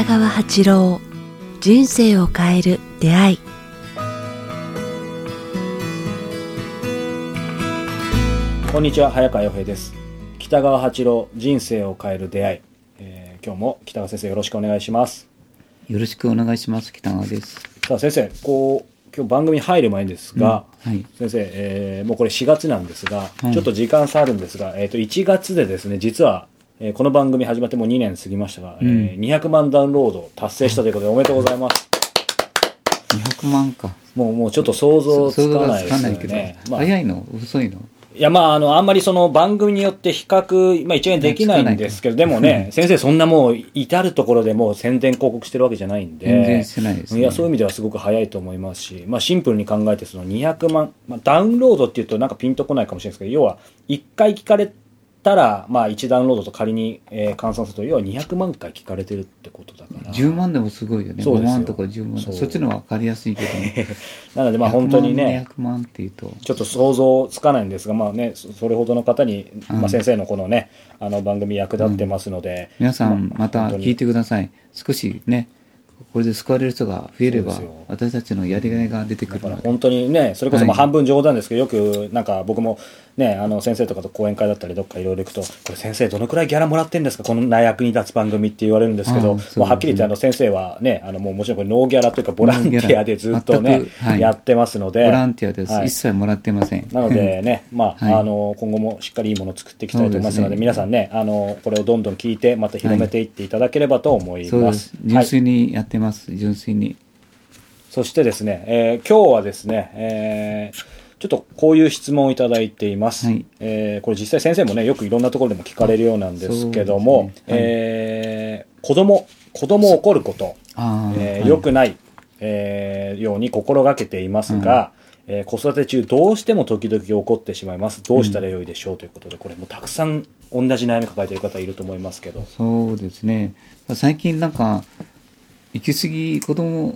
北川八郎人生を変える出会い。こんにちは早川洋平です。北川八郎人生を変える出会い、えー今日も北川先生よろしくお願いします。よろしくお願いします。北川です。さあ先生こう今日番組に入る前ですが、うんはい。先生、えーもうこれ4月なんですが、はい。ちょっと時間差あるんですが、えー、と1月でですね実は、えーこの番組始まってもう2年過ぎましたが、えー200万ダウンロード達成したということでおめでとうございます、200万か。もうもうちょっと想像つかないですよつかないけど、ねまあ。早いの？遅いの？いや、まあ、あの、あんまりその番組によって比較、まあ一概にできないんですけど、でもね、先生そんなもう至るところでもう宣伝広告してるわけじゃないんで、全然してないですね。いや、そういう意味ではすごく早いと思いますし、まあシンプルに考えてその200万、まあダウンロードっていうとなんかピンとこないかもしれないですけど、要は1回聞かれたら、まあ1ダウンロードと仮に、えー換算すると、要は200万回聞かれてるってことだから。10万でもすごいよね。5そうですよ。万とか10万そう。そっちの方が分かりやすいけど、なのでまあ本当にね、100万200万っていうと、ちょっと想像つかないんですが、まあね、そそれほどの方に、まあ、先生のこのね、あの番組役立ってますので、皆さんまた聞いてください。少しね、これで救われる人が増えれば私たちのやりがいが出てくるから本当にね、それこそまあはい。半分冗談ですけど、よくなんか僕もね、あの先生とかと講演会だったりどっかいろいろ行くと、これ先生どのくらいギャラもらってんですか？この内役に立つ番組って言われるんですけど、ああねもうはっきり言ってあの先生はね、あのもうもちろんこれノーギャラというかボランティアでずっとねはいやってますので、ボランティアです。はい一切もらってません。なのでね、まあ、はいあの、今後もしっかりいいものを作っていきたいと思いますので、ですね皆さんね、あの、これをどんどん聞いて、また広めていっていただければと思いま。す。純粋にやってます。純粋に。そしてですね、えー今日はですね、えーちょっとこういう質問をいただいています。はいえーこれ実際先生もね、よくいろんなところでも聞かれるようなんですけども、ねはいえー子供、子供を怒ること、えーくない、えーように心がけていますが、えー子育て中どうしても時々怒ってしまいます。どうしたらよいでしょうということで、これもうたくさん同じ悩み抱えている方いると思いますけど。そうですね。最近なんか、行き過ぎ、子供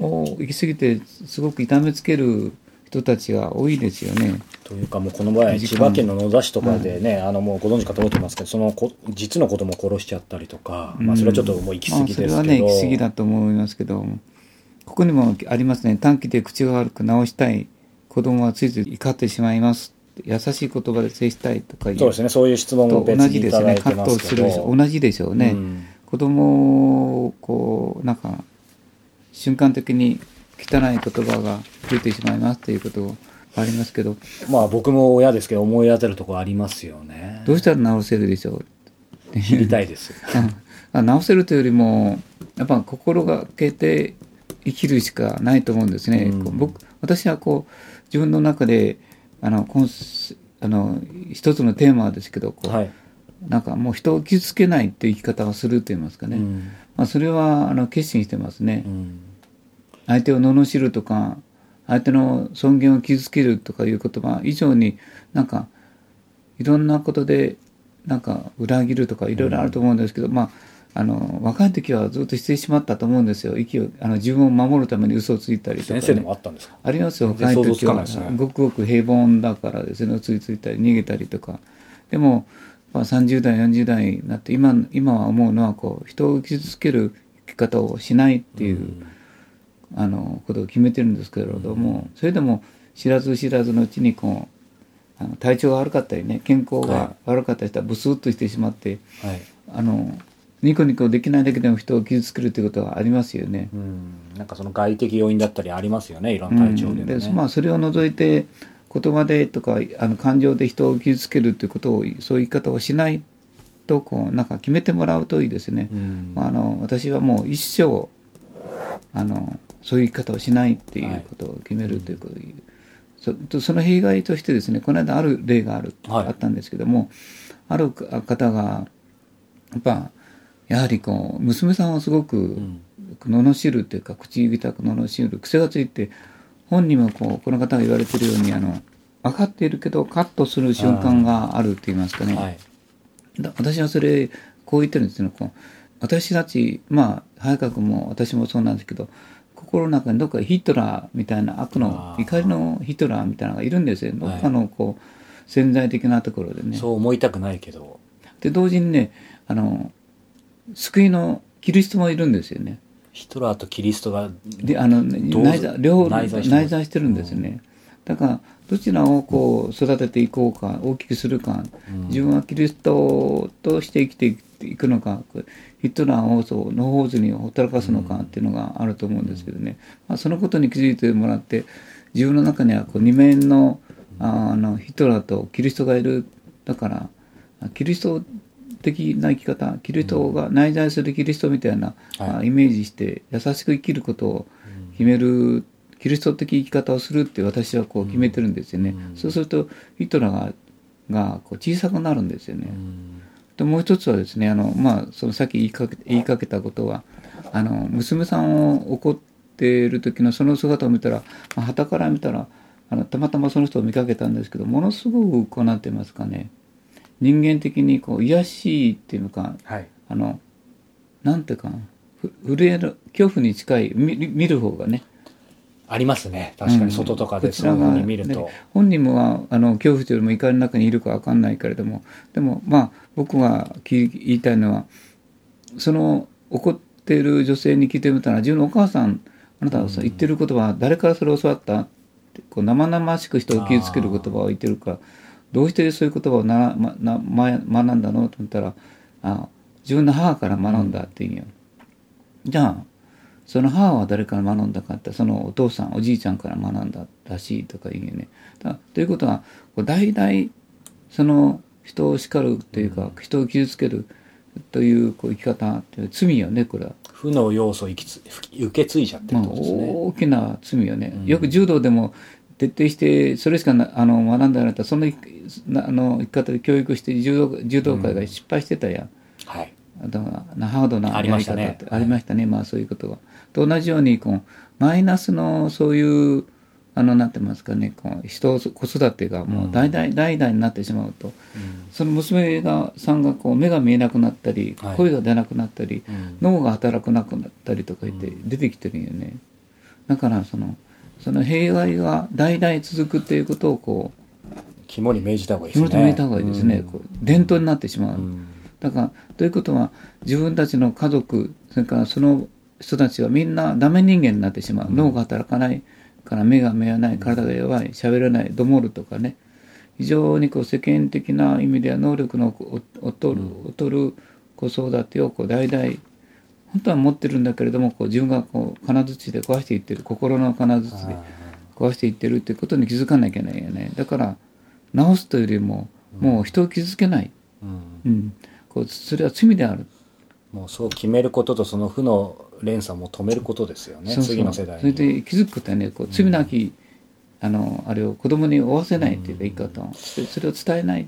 を行き過ぎて、すごく痛めつける人たちが多いですよね。というかもうこの場合時間千葉県の野田市とかでね、あのもうご存知かと思ってますけどその子実の子供を殺しちゃったりとか、まあ、それはちょっともう行き過ぎですけど、まあそれはね、行き過ぎだと思いますけど、ここにもありますね。短期で口が悪く直したい子供はついつい怒ってしまいます。優しい言葉で接したいとかいう。そうですねそういう質問も同じですよね。にいただいて葛藤すますけどる同じでしょうね。うん子供をこうなんか瞬間的に汚い言葉が出てしまいますということがありますけど。まあ僕も親ですけど思い当たるところありますよね。どうしたら直せるでしょう？知りたいです。あ直せるというよりもやっぱ心がけて生きるしかないと思うんですね。うん。僕私はこう自分の中であのコあの一つのテーマですけどこう、はい、なんかもう人を傷つけないっていう生き方をすると言いますかね、うん。まあ、それはあの決心してますね。うん相手を罵るとか相手の尊厳を傷つけるとかいう言葉以上になんかいろんなことでなんか裏切るとかいろいろあると思うんですけど、まああの若い時はずっとしてしまったと思うんですよ。息をあの自分を守るために嘘をついたりとか、ね、先生でもあったんですか？ありますよ若い時は。ごくごく平凡だからですね嘘ついたり逃げたりとか。でも、まあ、30代40代になって今今は思うのはこう人を傷つける生き方をしないっていう、あのことを決めてるんですけれども、それでも知らず知らずのうちにこうあの体調が悪かったりね健康が悪かったりしたらブスッとしてしまって、はい。あのニコニコできないだけでも人を傷つけるということはありますよね。うん。なんかその外的要因だったりありますよねいろんな体調でもね、うん。でまあ、それを除いて言葉でとかあの感情で人を傷つけるということをそういう言い方をしないとこうなんか決めてもらうといいですね。うん。まあ、あの私はもう一生あのそういう生き方をしないっていうことを決めるということを言う、そとその弊害としてですねこの間ある例がある、はいあったんですけどもある方がやっぱやはりこう娘さんをすごくん罵るというか口指たく罵る癖がついて本人もこうこの方が言われてるようにあの分かっているけどカットする瞬間があるって言いますかね、はい。だ私はそれこう言ってるんですよこう私たちまあ早川君も私もそうなんですけど心の中にどっかヒトラーみたいな悪の怒りのヒトラーみたいなのがいるんですよ。どはい。っかのこう潜在的なところでね。そう思いたくないけど。で同時にねあの救いのキリストもいるんですよね。ヒトラーとキリストがであの同内在両方内在してるんですね。だからどちらをこう育てていこうか大きくするか、自分はキリストとして生きていくのかヒトラーをそう野放図にほったらかすのかっていうのがあると思うんですけどね、まあ、そのことに気づいてもらって自分の中にはこう二面のああのヒトラーとキリストがいるだからキリスト的な生き方キリストが内在するキリストみたいな、はい。あイメージして優しく生きることを決める、キリスト的生き方をするって私はこう決めてるんですよね、そうするとヒトラーががこう小さくなるんですよね、でもう一つはですねあの、まあ、そのさっき言いかけ言いかけたことはあの娘さんを怒っている時のその姿を見たらまあ傍から見たらあのたまたまその人を見かけたんですけどものすごくこうなんてますかね。人間的にこう癒やしいっていうのかはい。あのなんていうか震える恐怖に近い見見る方がねありますね。確かに。外とかでこちらがそうい見ると、ね本人もはあの恐怖というよりも怒りの中にいるか分かんないけれどもでもまあ僕がき言いたいのはその怒っている女性に聞いてみたら自分のお母さんあなたはさ言ってる言葉は誰からそれを教わった？ってこう生々しく人を傷つける言葉を言ってるからどうしてそういう言葉をなまなま学んだの？と思ったらあ自分の母から学んだって言うんよ。じゃあその母は誰から学んだかってそのお父さんおじいちゃんから学んだらしいとか言うよね。だということは代々その人を叱るというか、人を傷つけるというこう生き方っていう罪よねこれは。負の要素を生きつ受け継いじゃってるとですね、大きな罪よね、よく柔道でも徹底してそれしかなあの学んだらったらそのあの生き方で教育して柔道柔道界が失敗してたやん。はいだからハードなありましたねやり方ってありましたね、まあそういうことが。と同じようにこうマイナスのそういうあのなんてますかねこう人子育てがもう代々、代々になってしまうと、その娘がさんがこう目が見えなくなったり、はい。声が出なくなったり、うん。脳が働かなくなったりとか言って出てきてるんよね。だからそのその弊害が代々続くっていうことをこう肝に銘じた方がいいですね。紐止めた方がいいですね、こう伝統になってしまう。うん。だからということは自分たちの家族それからその人たちはみんなダメ人間になってしまう、脳が働かないから目が見えない体が弱い喋れないどもるとかね。非常にこう世間的な意味では能力の劣る劣る子育てをこう代々本当は持ってるんだけれどもこう自分がこう金槌で壊していってる心の金槌で壊していってるっていうことに気づかなきゃいけないよねだから直すというよりももう人を傷つけない、うんうん、こうそれは罪であるもうそう決めることとその負の連鎖も止めることですよねそうそう。次の世代に。それで気づくことはねこう罪なき、あのあれを子供に負わせないっていうか言い方を、でそれを伝えないっ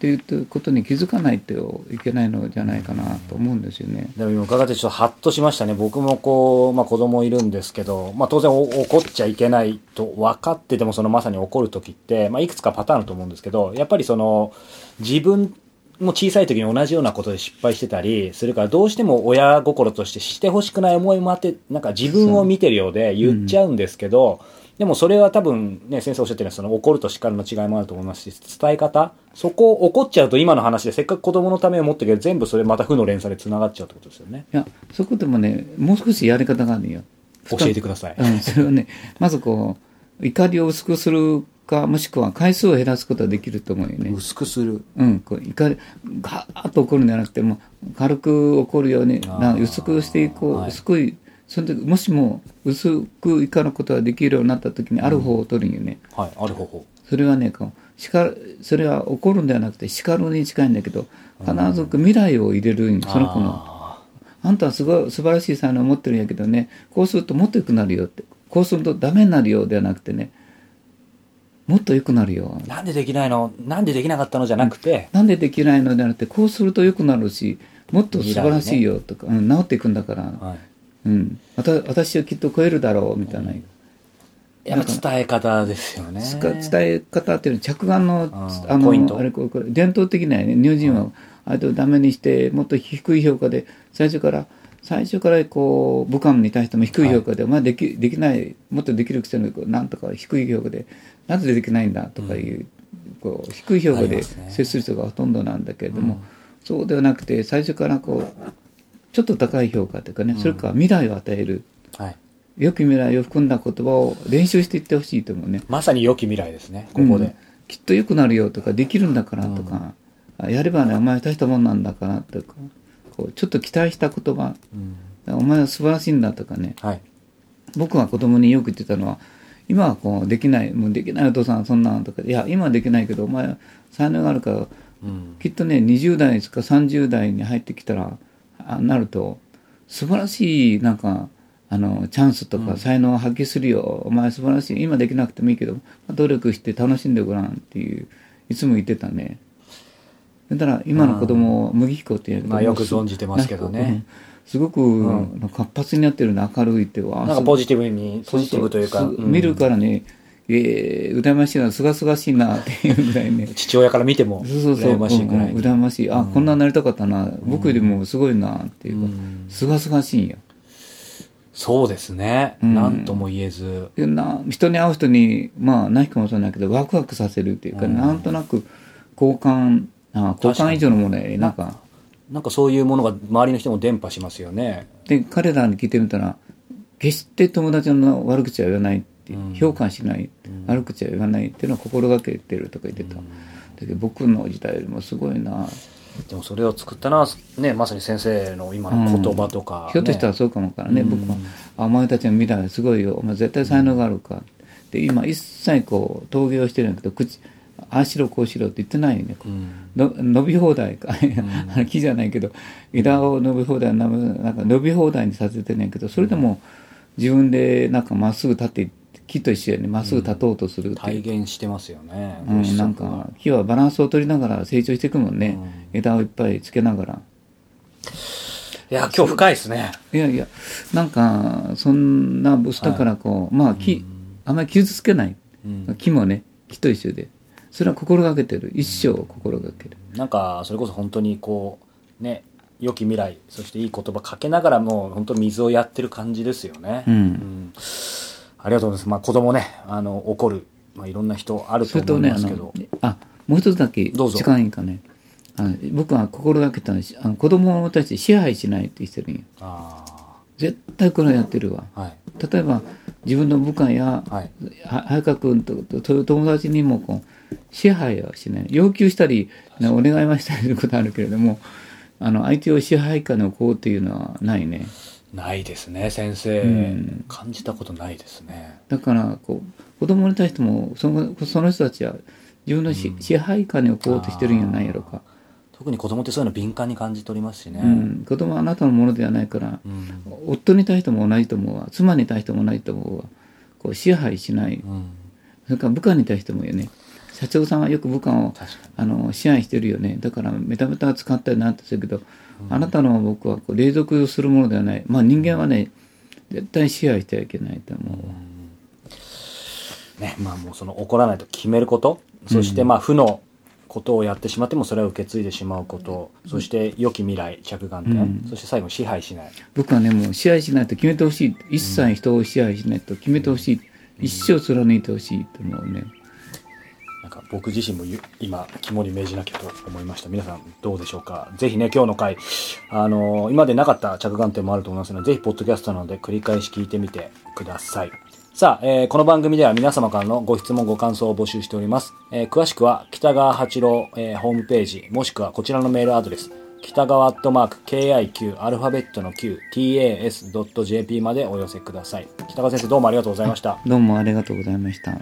ていうことに気づかないといけないのじゃないかなと思うんですよね。でも今伺ってちょっとハッとしましたね。僕もこう、まあ、子供いるんですけど、まあ、当然お怒っちゃいけないと分かっててもそのまさに怒る時って、まあ、いくつかパターンあると思うんですけどやっぱりその自分も小さい時に同じようなことで失敗してたりそれからどうしても親心としてしてほしくない思いもあってなんか自分を見てるようで言っちゃうんですけど、でもそれは多分ね、先生おっしゃってるその怒ると叱るの違いもあると思いますし、伝え方そこを怒っちゃうと今の話でせっかく子供のためを思ってるけど全部それまた負の連鎖で繋がっちゃうってことですよね。いやそこでもねもう少しやり方があるんよ。教えてください。うん、それはねまずこう怒りを薄くするかもしくは回数を減らすことはできると思うよね。薄くする。うん、こう怒りガーッと怒るんじゃなくてもう軽く怒るようにな薄くしていこう、はい。薄くその時もしも薄く怒ることができるようになった時にある方を取るんよね、はい、ある方法。それはねこう叱るそれは怒るんではなくて叱るに近いんだけど必ず未来を入れるんよその子の。ああんたはすごい素晴らしい才能を持ってるんやけどねこうするともっと良くなるよってこうするとダメになるよではなくてねもっと良くなるよ。ーなんでできないの？なんでできなかったのじゃなくて、なんでできないのではなくてこうすると良くなるしもっと素晴らしいよとか、うん、治っていくんだから、はい。うん、わた私はきっと超えるだろうみたいな、やっぱ伝え方ですよね。伝え方っていうのは着眼のあのあれこれこれ伝統的なね。日本人はあれとダメにしてもっと低い評価で最初から最初からこう武漢に対しても低い評価で、お前できできないもっとできるくせになんとか低い評価でなぜできないんだとかいう,、こう低い評価で接する人がほとんどなんだけれども、そうではなくて最初からこうちょっと高い評価というかね、それから未来を与えるはい。良き未来を含んだ言葉を練習していってほしいと思うね。まさに良き未来ですね、ここで。うん。きっと良くなるよとかできるんだからとか、あやればねお前大したもんなんだからとかこうちょっと期待した言葉。うん。お前は素晴らしいんだとかね。はい。僕は子供によく言ってたのは今はこうできないもうできないお父さんそんなんとか。いや今はできないけどお前は才能があるからうん。きっとね20代ですか30代に入ってきたらあなると素晴らしいなんかあのチャンスとか才能を発揮するよ、お前素晴らしい。今できなくてもいいけど努力して楽しんでごらんっていういつも言ってたねだから今の子供を麦彦って言うまあよく存じてますけどねすごく、ん活発になってるね明るいってなんかポジティブに、ポジティブというか、そううん見るからね、えー、羨ましいな、すがすがしいなっていうぐらいね。父親から見ても、そうそうそう。羨ましいくらいうんうん羨ましい。あ、こんなになりたかったな。僕よりもすごいなっていうかうん、すがすがしいんよ。そうですね。うんなんとも言えず。でな人に会う人に、まあ、何かもそうなんだけど、ワクワクさせるっていうか、うんなんとなく、好感、あ好感以上のものやなんか、なんかそういうものが周りの人も伝播しますよね。で、彼らに聞いてみたら、決して友達の悪口は言わないって、うん。評価しない、悪口は言わないっていうのを心がけてるとか言ってた。だけど僕の時代よりもすごいな。でもそれを作ったのは、ね、まさに先生の今の言葉とか、ひょっとしたらねそうかもわからね、うん。僕はあ「お前たちの未来はすごいよ。お前絶対才能があるか」で今一切こう陶芸をしてるんだけど口ああしろこうしろって言ってないよね、うん。の伸び放題か、木じゃないけど枝を伸び放題ななんか伸び放題にさせてんねんけどそれでも自分でなんかまっすぐ立って木と一緒やね。まっすぐ立とうとするう、体現してますよね。うんなんか木はバランスを取りながら成長していくもんね、枝をいっぱいつけながら。いや、今日深いですね。いやいや、なんか、そんなブスだからこう、まあ、木、あんまり傷つけない。うん。木もね、木と一緒で。それは心がけてる。一生心がける。なんか、それこそ本当にこう、ね、良き未来、そしていい言葉かけながらもう本当水をやってる感じですよね。うんんありがとうございます。まあ子供ね、あの、怒る、まあいろんな人あると思いますけどの。、あ、もう一つだけ、どうぞ時間いいかね。あの僕は心がけたのは、あの子供たち支配しないって言ってるんよ。あ絶対これやってるわ。あ、はい。例えば、自分の部下や、はい。は早川君と友達にもこう支配はしない。要求したり、ね、お願いはしたりすることあるけれどもあの相手を支配下に置こうっていうのはないね。ないですね、先生。うん。感じたことないですね。だからこう子供に対してもそのその人たちは自分のし、支配下に置こうとしてるんじゃないやろか、特に子供ってそういうの敏感に感じ取りますしね。うん、子供はあなたのものではないから、うん。夫に対しても同じと思うわ。妻に対しても同じと思うわ。こう支配しない。うん。それから部下に対してもよね社長さんはよく部下を。あの支配してるよね。だからメタメタ使ったりなんてするけど、あなたの僕はこう隷属するものではない。まあ人間はね絶対支配してはいけないと思う。わ、ね、まあもうその怒らないと決めること、そしてまあ負のことをやってしまってもそれを受け継いでしまうこと、そして良き未来、着眼点、うん。そして最後支配しない。僕はねもう支配しないと決めてほしい。一切人を支配しないと決めてほしい、一生貫いてほしいと思うねなんか僕自身もゆ今肝に銘じなきゃと思いました。皆さんどうでしょうか？ぜひね、今日の回、あのー今でなかった着眼点もあると思いますので、ぜひポッドキャストなので繰り返し聞いてみてください。さあ、えーこの番組では皆様からのご質問、ご感想を募集しております。えー詳しくは北川八郎、えーホームページ、もしくはこちらのメールアドレス、北川アットマーク KIQ アルファベットの Q tas.jp までお寄せください。北川先生どうもありがとうございました。どうもありがとうございました